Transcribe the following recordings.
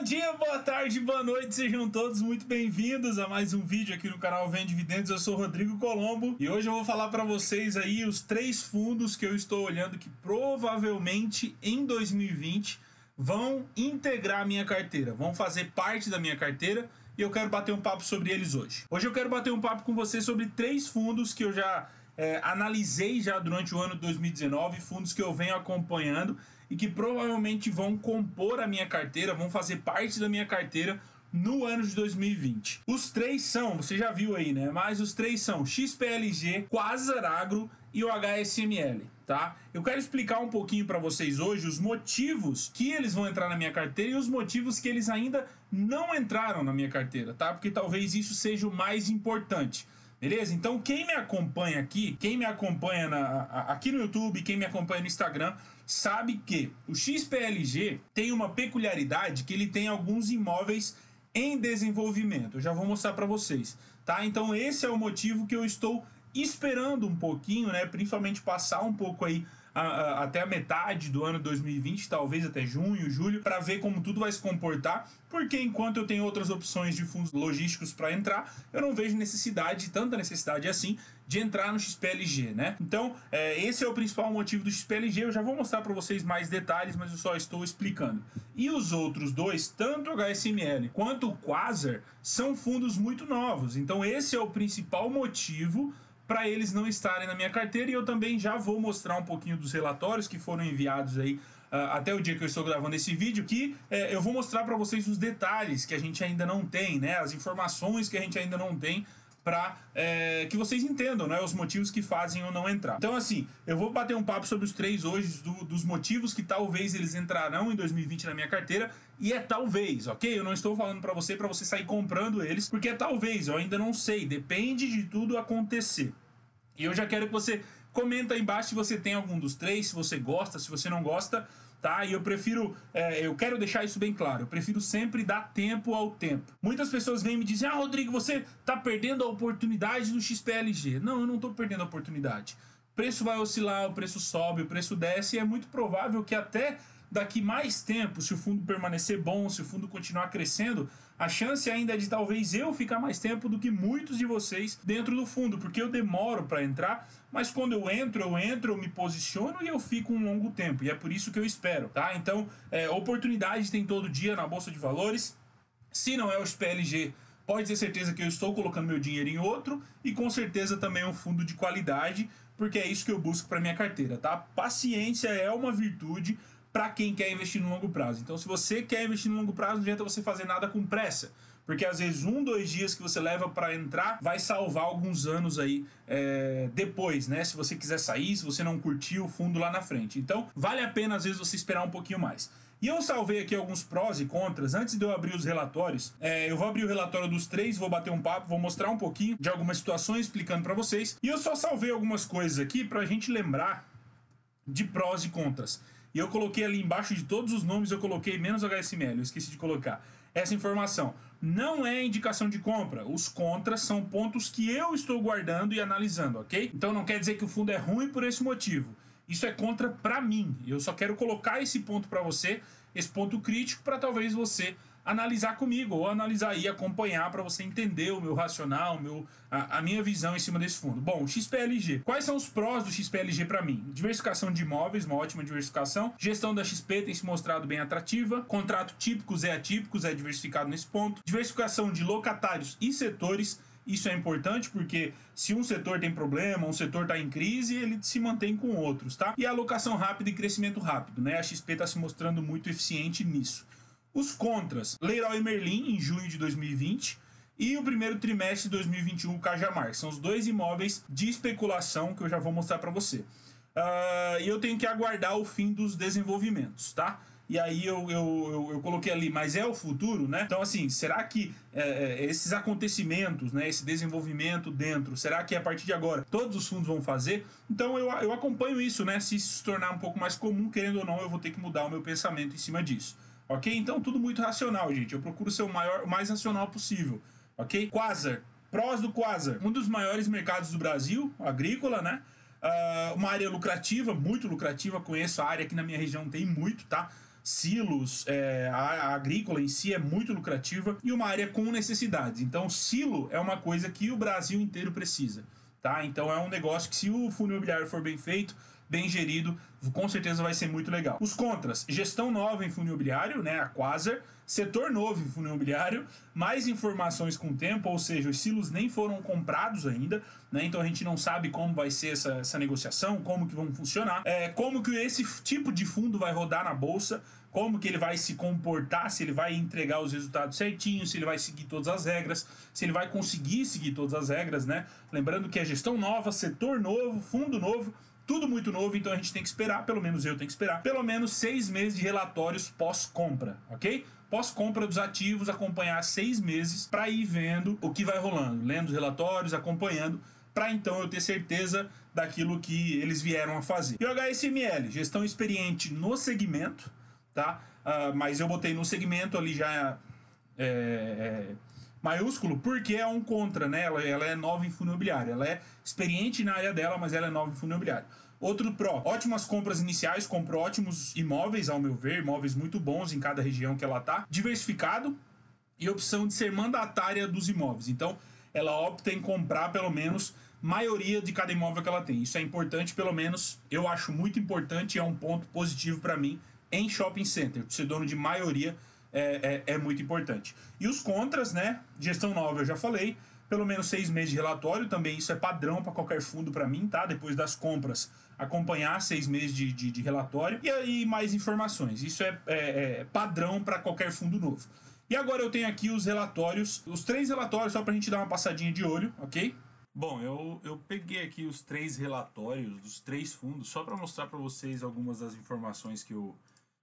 Bom dia, boa tarde, boa noite, sejam todos muito bem-vindos a mais um vídeo aqui no canal Vende Dividendos. Eu sou Rodrigo Colombo e hoje eu vou falar para vocês aí os três fundos que eu estou olhando que provavelmente em 2020 vão integrar a minha carteira, vão fazer parte da minha carteira e eu quero bater um papo sobre eles hoje. Hoje eu quero bater um papo com você sobre três fundos que eu já é, analisei já durante o ano de 2019, fundos que eu venho acompanhando e que provavelmente vão compor a minha carteira, vão fazer parte da minha carteira no ano de 2020. Os três são, você já viu aí, né? Mas os três são XPLG, Quasar Agro e o HSML, tá? Eu quero explicar um pouquinho para vocês hoje os motivos que eles vão entrar na minha carteira e os motivos que eles ainda não entraram na minha carteira, tá? Porque talvez isso seja o mais importante. Beleza? Então, quem me acompanha aqui, quem me acompanha na, aqui no YouTube, quem me acompanha no Instagram, sabe que o XPLG tem uma peculiaridade que ele tem alguns imóveis em desenvolvimento. Eu já vou mostrar para vocês, tá? Então, esse é o motivo que eu estou esperando um pouquinho, né? Principalmente passar um pouco aí a, a, até a metade do ano 2020, talvez até junho, julho, para ver como tudo vai se comportar, porque enquanto eu tenho outras opções de fundos logísticos para entrar, eu não vejo necessidade, tanta necessidade assim, de entrar no XPLG, né? Então, é, esse é o principal motivo do XPLG. Eu já vou mostrar para vocês mais detalhes, mas eu só estou explicando. E os outros dois, tanto o HSML quanto o Quasar, são fundos muito novos. Então, esse é o principal motivo para eles não estarem na minha carteira e eu também já vou mostrar um pouquinho dos relatórios que foram enviados aí uh, até o dia que eu estou gravando esse vídeo, que uh, eu vou mostrar para vocês os detalhes que a gente ainda não tem, né? As informações que a gente ainda não tem para é, que vocês entendam né, os motivos que fazem ou não entrar. Então, assim, eu vou bater um papo sobre os três hoje, do, dos motivos que talvez eles entrarão em 2020 na minha carteira, e é talvez, ok? Eu não estou falando para você para você sair comprando eles, porque é talvez, eu ainda não sei, depende de tudo acontecer. E eu já quero que você comenta aí embaixo se você tem algum dos três, se você gosta, se você não gosta, tá? E eu prefiro, é, eu quero deixar isso bem claro, eu prefiro sempre dar tempo ao tempo. Muitas pessoas vêm me dizer, ah, Rodrigo, você tá perdendo a oportunidade do XPLG. Não, eu não tô perdendo a oportunidade. O preço vai oscilar, o preço sobe, o preço desce, e é muito provável que até daqui mais tempo, se o fundo permanecer bom, se o fundo continuar crescendo, a chance ainda é de talvez eu ficar mais tempo do que muitos de vocês dentro do fundo, porque eu demoro para entrar, mas quando eu entro, eu entro, eu me posiciono e eu fico um longo tempo, e é por isso que eu espero, tá? Então, é, oportunidades tem todo dia na bolsa de valores. Se não é o SPLG, pode ter certeza que eu estou colocando meu dinheiro em outro e com certeza também um fundo de qualidade, porque é isso que eu busco para minha carteira, tá? Paciência é uma virtude para quem quer investir no longo prazo. Então, se você quer investir no longo prazo, não adianta você fazer nada com pressa. Porque às vezes um, dois dias que você leva para entrar vai salvar alguns anos aí é, depois, né? Se você quiser sair, se você não curtiu o fundo lá na frente. Então, vale a pena às vezes você esperar um pouquinho mais. E eu salvei aqui alguns prós e contras. Antes de eu abrir os relatórios, é, eu vou abrir o relatório dos três, vou bater um papo, vou mostrar um pouquinho de algumas situações explicando para vocês. E eu só salvei algumas coisas aqui para a gente lembrar de prós e contras. E eu coloquei ali embaixo de todos os nomes, eu coloquei menos HSML, eu esqueci de colocar. Essa informação não é indicação de compra. Os contras são pontos que eu estou guardando e analisando, ok? Então não quer dizer que o fundo é ruim por esse motivo. Isso é contra para mim. Eu só quero colocar esse ponto para você, esse ponto crítico, para talvez você analisar comigo ou analisar e acompanhar para você entender o meu racional, meu, a, a, minha visão em cima desse fundo. Bom, XPLG. Quais são os prós do XPLG para mim? Diversificação de imóveis, uma ótima diversificação. Gestão da XP tem se mostrado bem atrativa. Contrato típicos e atípicos é diversificado nesse ponto. Diversificação de locatários e setores. Isso é importante porque se um setor tem problema, um setor está em crise, ele se mantém com outros, tá? E alocação rápida e crescimento rápido, né? A XP está se mostrando muito eficiente nisso. Os contras, Leroy Merlin, em junho de 2020, e o primeiro trimestre de 2021, Cajamar. São os dois imóveis de especulação que eu já vou mostrar para você. Uh, e eu tenho que aguardar o fim dos desenvolvimentos, tá? E aí eu, eu, eu, eu, coloquei ali, mas é o futuro, né? Então, assim, será que é, é, esses acontecimentos, né, esse desenvolvimento dentro, será que a partir de agora todos os fundos vão fazer? Então eu, eu acompanho isso, né? Se isso se tornar um pouco mais comum, querendo ou não, eu vou ter que mudar o meu pensamento em cima disso. Ok? Então tudo muito racional, gente. Eu procuro ser o maior, o mais racional possível. Ok? Quasar. Prós do Quasar. Um dos maiores mercados do Brasil, agrícola, né? Uh, uma área lucrativa, muito lucrativa. Conheço a área aqui na minha região, tem muito, tá? silos, é, a, a, agrícola em si é muito lucrativa e uma área com necessidades. Então, silo é uma coisa que o Brasil inteiro precisa, tá? Então, é um negócio que se o fundo imobiliário for bem feito, bem gerido, com certeza vai ser muito legal. Os contras, gestão nova em fundo imobiliário, né, a Quasar, setor novo em fundo imobiliário, mais informações com o tempo, ou seja, os silos nem foram comprados ainda, né, então a gente não sabe como vai ser essa, essa negociação, como que vão funcionar, é, como que esse tipo de fundo vai rodar na bolsa, como que ele vai se comportar, se ele vai entregar os resultados certinhos, se ele vai seguir todas as regras, se ele vai conseguir seguir todas as regras, né? Lembrando que é gestão nova, setor novo, fundo novo, tudo muito novo, então a gente tem que esperar, pelo menos eu tenho que esperar, pelo menos seis meses de relatórios pós-compra, ok? Pós-compra dos ativos, acompanhar seis meses para ir vendo o que vai rolando, lendo os relatórios, acompanhando, para então eu ter certeza daquilo que eles vieram a fazer. E o HSML, gestão experiente no segmento, tá? Uh, mas eu botei no segmento ali já é, é, maiúsculo porque é um contra, né? Ela, ela é nova em fundo imobiliário, ela é experiente na área dela, mas ela é nova em fundo imobiliário. Outro pró, ótimas compras iniciais, comprou ótimos imóveis, ao meu ver, imóveis muito bons em cada região que ela tá. Diversificado e opção de ser mandatária dos imóveis. Então, ela opta em comprar pelo menos maioria de cada imóvel que ela tem. Isso é importante, pelo menos eu acho muito importante é um ponto positivo para mim em shopping center. Ser dono de maioria é, é, é, muito importante. E os contras, né? Gestão nova, eu já falei pelo menos seis meses de relatório, também isso é padrão para qualquer fundo para mim, tá? Depois das compras, acompanhar seis meses de, de, de relatório e aí mais informações. Isso é, é, é padrão para qualquer fundo novo. E agora eu tenho aqui os relatórios, os três relatórios, só para a gente dar uma passadinha de olho, ok? Bom, eu, eu peguei aqui os três relatórios dos três fundos, só para mostrar para vocês algumas das informações que eu,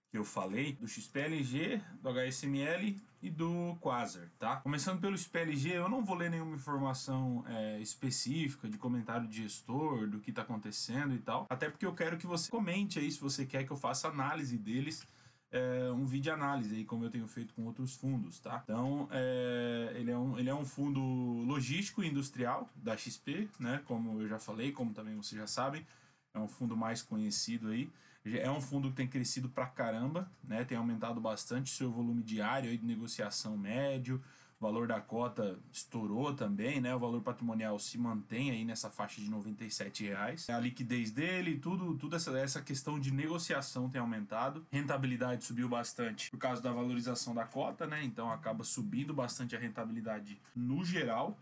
que eu falei, do XPLG, do HSML e do Quasar, tá? Começando pelo XPLG, eu não vou ler nenhuma informação é, específica de comentário de gestor, do que está acontecendo e tal, até porque eu quero que você comente aí se você quer que eu faça análise deles, é, um vídeo análise aí, como eu tenho feito com outros fundos, tá? Então, é, ele, é um, ele é um fundo logístico e industrial da XP, né? Como eu já falei, como também vocês já sabem, é um fundo mais conhecido aí. É um fundo que tem crescido pra caramba, né? Tem aumentado bastante seu volume diário aí de negociação médio. O valor da cota estourou também, né? O valor patrimonial se mantém aí nessa faixa de R$ reais. A liquidez dele, tudo, tudo essa, essa questão de negociação tem aumentado. Rentabilidade subiu bastante por causa da valorização da cota, né? Então acaba subindo bastante a rentabilidade no geral,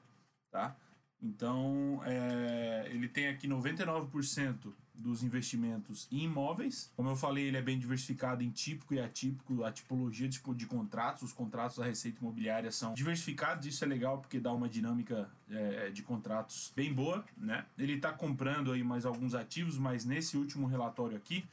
tá? Então, é, ele tem aqui 99% dos investimentos em imóveis. Como eu falei, ele é bem diversificado em típico e atípico, a tipologia de, de contratos. Os contratos da Receita Imobiliária são diversificados, isso é legal porque dá uma dinâmica é, de contratos bem boa, né? Ele está comprando aí mais alguns ativos, mas nesse último relatório aqui,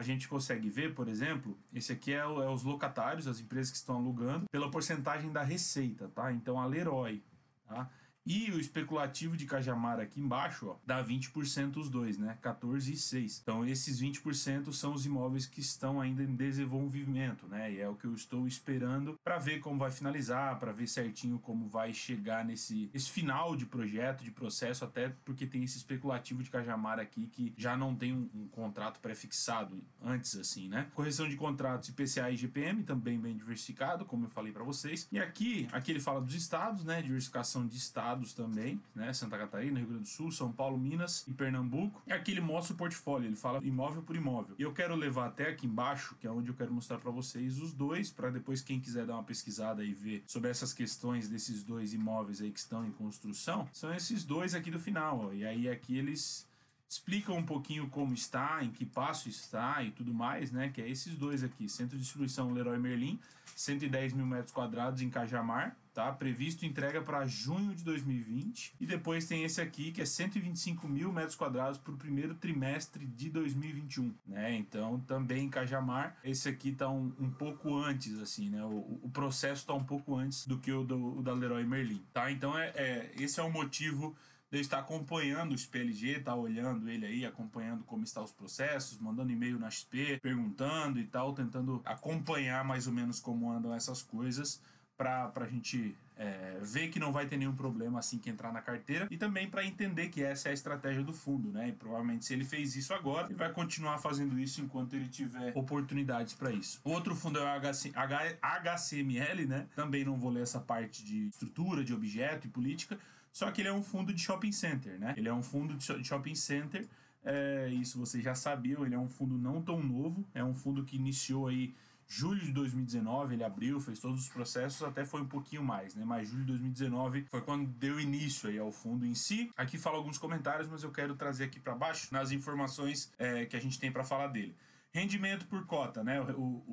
a gente consegue ver, por exemplo, esse aqui é, é, os locatários, as empresas que estão alugando, pela porcentagem da receita, tá? Então a Leroy, tá? E o especulativo de Cajamar aqui embaixo, ó, dá 20% os dois, né? 14 e 6. Então esses 20% são os imóveis que estão ainda em desenvolvimento, né? E é o que eu estou esperando para ver como vai finalizar, para ver certinho como vai chegar nesse esse final de projeto, de processo, até porque tem esse especulativo de Cajamar aqui que já não tem um, um contrato pré-fixado antes assim, né? Correção de contratos IPCA e GPM também bem diversificado, como eu falei para vocês. E aqui, aqui ele fala dos estados, né? Diversificação de estados estados também, né? Santa Catarina, Rio Grande do Sul, São Paulo, Minas e Pernambuco. E aqui ele mostra o portfólio, ele fala imóvel por imóvel. E eu quero levar até aqui embaixo, que é onde eu quero mostrar para vocês os dois, para depois quem quiser dar uma pesquisada e ver sobre essas questões desses dois imóveis aí que estão em construção, são esses dois aqui do final, ó. E aí aqui eles explicam um pouquinho como está, em que passo está e tudo mais, né? Que é esses dois aqui, Centro de Distribuição Leroy Merlin, 110 mil metros quadrados em Cajamar, tá? Previsto entrega para junho de 2020. E depois tem esse aqui, que é 125 mil metros quadrados para o primeiro trimestre de 2021, né? Então, também em Cajamar, esse aqui tá um, um pouco antes, assim, né? O, o processo tá um pouco antes do que o, do, o da Leroy Merlin, tá? Então, é, é, esse é o motivo de eu estar acompanhando o XPLG, tá olhando ele aí, acompanhando como estão os processos, mandando e-mail na XP, perguntando e tal, tentando acompanhar mais ou menos como andam essas coisas para a gente é, ver que não vai ter nenhum problema assim que entrar na carteira e também para entender que essa é a estratégia do fundo, né? E provavelmente se ele fez isso agora, ele vai continuar fazendo isso enquanto ele tiver oportunidades para isso. Outro fundo é o HC, HCML, né? Também não vou ler essa parte de estrutura, de objeto e política, só que ele é um fundo de shopping center, né? Ele é um fundo de shopping center. É, isso vocês já sabiam, ele é um fundo não tão novo, é um fundo que iniciou aí julho de 2019, ele abriu, fez todos os processos, até foi um pouquinho mais, né? Mas julho de 2019 foi quando deu início aí ao fundo em si. Aqui fala alguns comentários, mas eu quero trazer aqui para baixo nas informações é, que a gente tem para falar dele. Rendimento por cota, né?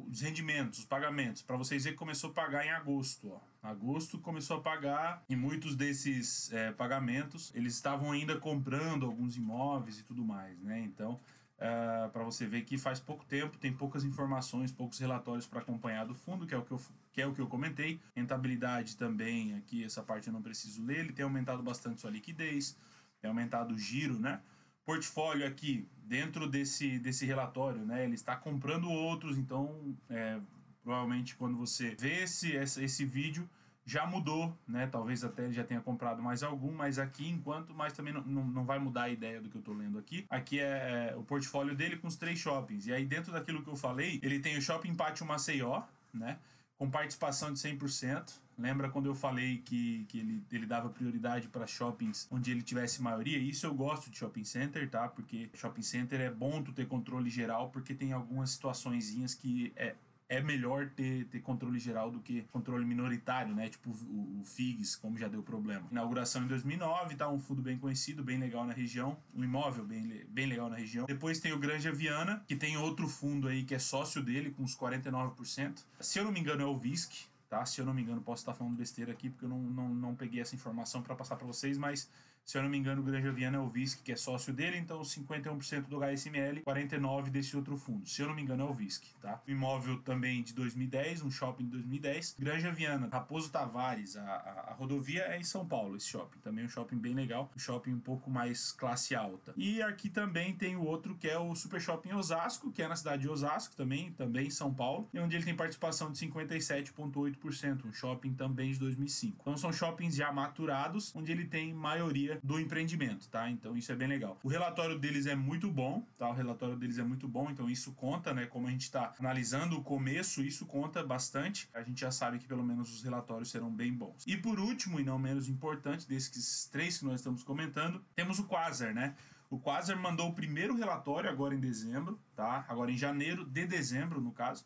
Os rendimentos, os pagamentos. Para vocês verem que começou a pagar em agosto. Ó. Agosto começou a pagar e muitos desses é, pagamentos eles estavam ainda comprando alguns imóveis e tudo mais, né? Então, uh, para você ver que faz pouco tempo, tem poucas informações, poucos relatórios para acompanhar do fundo, que é o que eu que é o que eu comentei. Rentabilidade também, aqui essa parte eu não preciso ler, ele tem aumentado bastante sua liquidez, tem aumentado o giro, né? portfólio aqui dentro desse, desse relatório, né? Ele está comprando outros, então é, provavelmente quando você vê esse, esse, esse vídeo já mudou, né? Talvez até ele já tenha comprado mais algum, mas aqui enquanto, mas também não, não, não vai mudar a ideia do que eu estou lendo aqui. Aqui é, é, o portfólio dele com os três shoppings. E aí dentro daquilo que eu falei, ele tem o Shopping Pátio Maceió, né? Com participação de 100%. Lembra quando eu falei que, que ele, ele dava prioridade para shoppings onde ele tivesse maioria? Isso eu gosto de shopping center, tá? Porque shopping center é bom tu ter controle geral, porque tem algumas situaçõezinhas que é, é melhor ter, ter controle geral do que controle minoritário, né? Tipo o, o FIGS, como já deu problema. Inauguração em 2009, tá? Um fundo bem conhecido, bem legal na região. Um imóvel bem, bem legal na região. Depois tem o Granja Viana, que tem outro fundo aí que é sócio dele, com uns 49%. Se eu não me engano, é o VISC, tá? Se eu não me engano, posso estar falando besteira aqui, porque eu não, não, não peguei essa informação para passar para vocês, mas se eu não me engano, o Granja Viana é o VISC, que é sócio dele, então 51% do HSML, 49% desse outro fundo. Se eu não me engano, é o VISC, tá? imóvel também de 2010, um shopping de 2010. Granja Viana, Raposo Tavares, a, a, a, rodovia é em São Paulo, esse shopping. Também é um shopping bem legal, um shopping um pouco mais classe alta. E aqui também tem o outro que é o Super Shopping Osasco, que é na cidade de Osasco também, também em São Paulo, e onde ele tem participação de 57,8%, um shopping também de 2005. Então são shoppings já maturados, onde ele tem maioria do empreendimento, tá? Então isso é bem legal. O relatório deles é muito bom, tá? O relatório deles é muito bom, então isso conta, né? Como a gente está analisando o começo, isso conta bastante. A gente já sabe que pelo menos os relatórios serão bem bons. E por último, e não menos importante, desses três que nós estamos comentando, temos o Quasar, né? O Quasar mandou o primeiro relatório agora em dezembro, tá? Agora em janeiro de dezembro, no caso.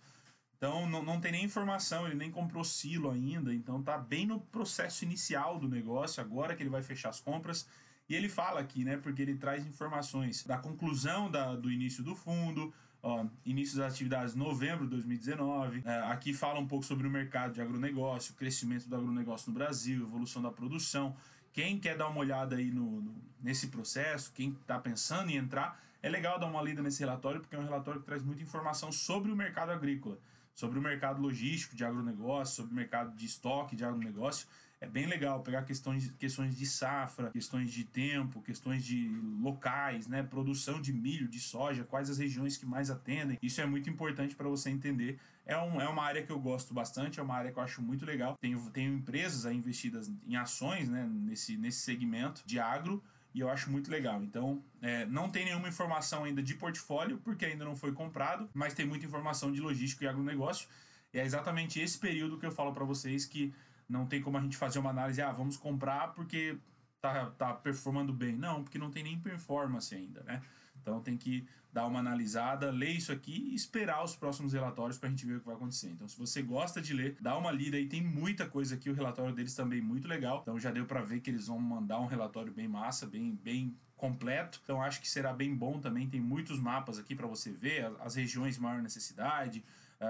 Então não, não tem nem informação, ele nem comprou silo ainda, então tá bem no processo inicial do negócio, agora que ele vai fechar as compras. E ele fala aqui, né, porque ele traz informações da conclusão da, do início do fundo, ó, início das atividades novembro de 2019. É, aqui fala um pouco sobre o mercado de agronegócio, crescimento do agronegócio no Brasil, evolução da produção. Quem quer dar uma olhada aí no, no nesse processo, quem está pensando em entrar, é legal dar uma lida nesse relatório, porque é um relatório que traz muita informação sobre o mercado agrícola sobre o mercado logístico de agronegócio, sobre o mercado de estoque de agronegócio. É bem legal pegar questões, questões de safra, questões de tempo, questões de locais, né? Produção de milho, de soja, quais as regiões que mais atendem. Isso é muito importante para você entender. É, um, é uma área que eu gosto bastante, é uma área que eu acho muito legal. Tenho, tenho empresas aí investidas em ações né? nesse, nesse segmento de agro e eu acho muito legal. Então, é, não tem nenhuma informação ainda de portfólio, porque ainda não foi comprado, mas tem muita informação de logística e agronegócio. E é exatamente esse período que eu falo para vocês que não tem como a gente fazer uma análise, ah, vamos comprar porque tá, tá performando bem. Não, porque não tem nem performance ainda, né? Então tem que dar uma analisada, ler isso aqui e esperar os próximos relatórios para a gente ver o que vai acontecer. Então, se você gosta de ler, dá uma lida aí, tem muita coisa aqui. O relatório deles também muito legal. Então já deu para ver que eles vão mandar um relatório bem massa, bem, bem completo. Então acho que será bem bom também. Tem muitos mapas aqui para você ver as regiões de maior necessidade,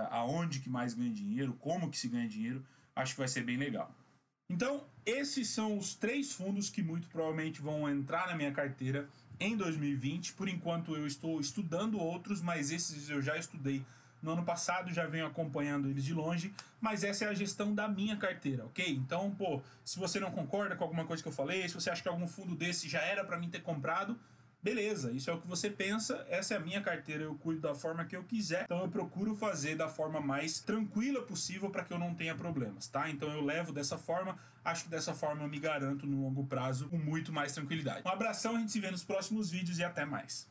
aonde que mais ganha dinheiro, como que se ganha dinheiro. Acho que vai ser bem legal. Então, esses são os três fundos que muito provavelmente vão entrar na minha carteira em 2020. Por enquanto, eu estou estudando outros, mas esses eu já estudei no ano passado, já venho acompanhando eles de longe, mas essa é a gestão da minha carteira, ok? Então, pô, se você não concorda com alguma coisa que eu falei, se você acha que algum fundo desse já era para mim ter comprado, Beleza, isso é o que você pensa, essa é a minha carteira, eu cuido da forma que eu quiser, então eu procuro fazer da forma mais tranquila possível para que eu não tenha problemas, tá? Então eu levo dessa forma, acho que dessa forma eu me garanto no longo prazo com muito mais tranquilidade. Um abração, a gente se vê nos próximos vídeos e até mais.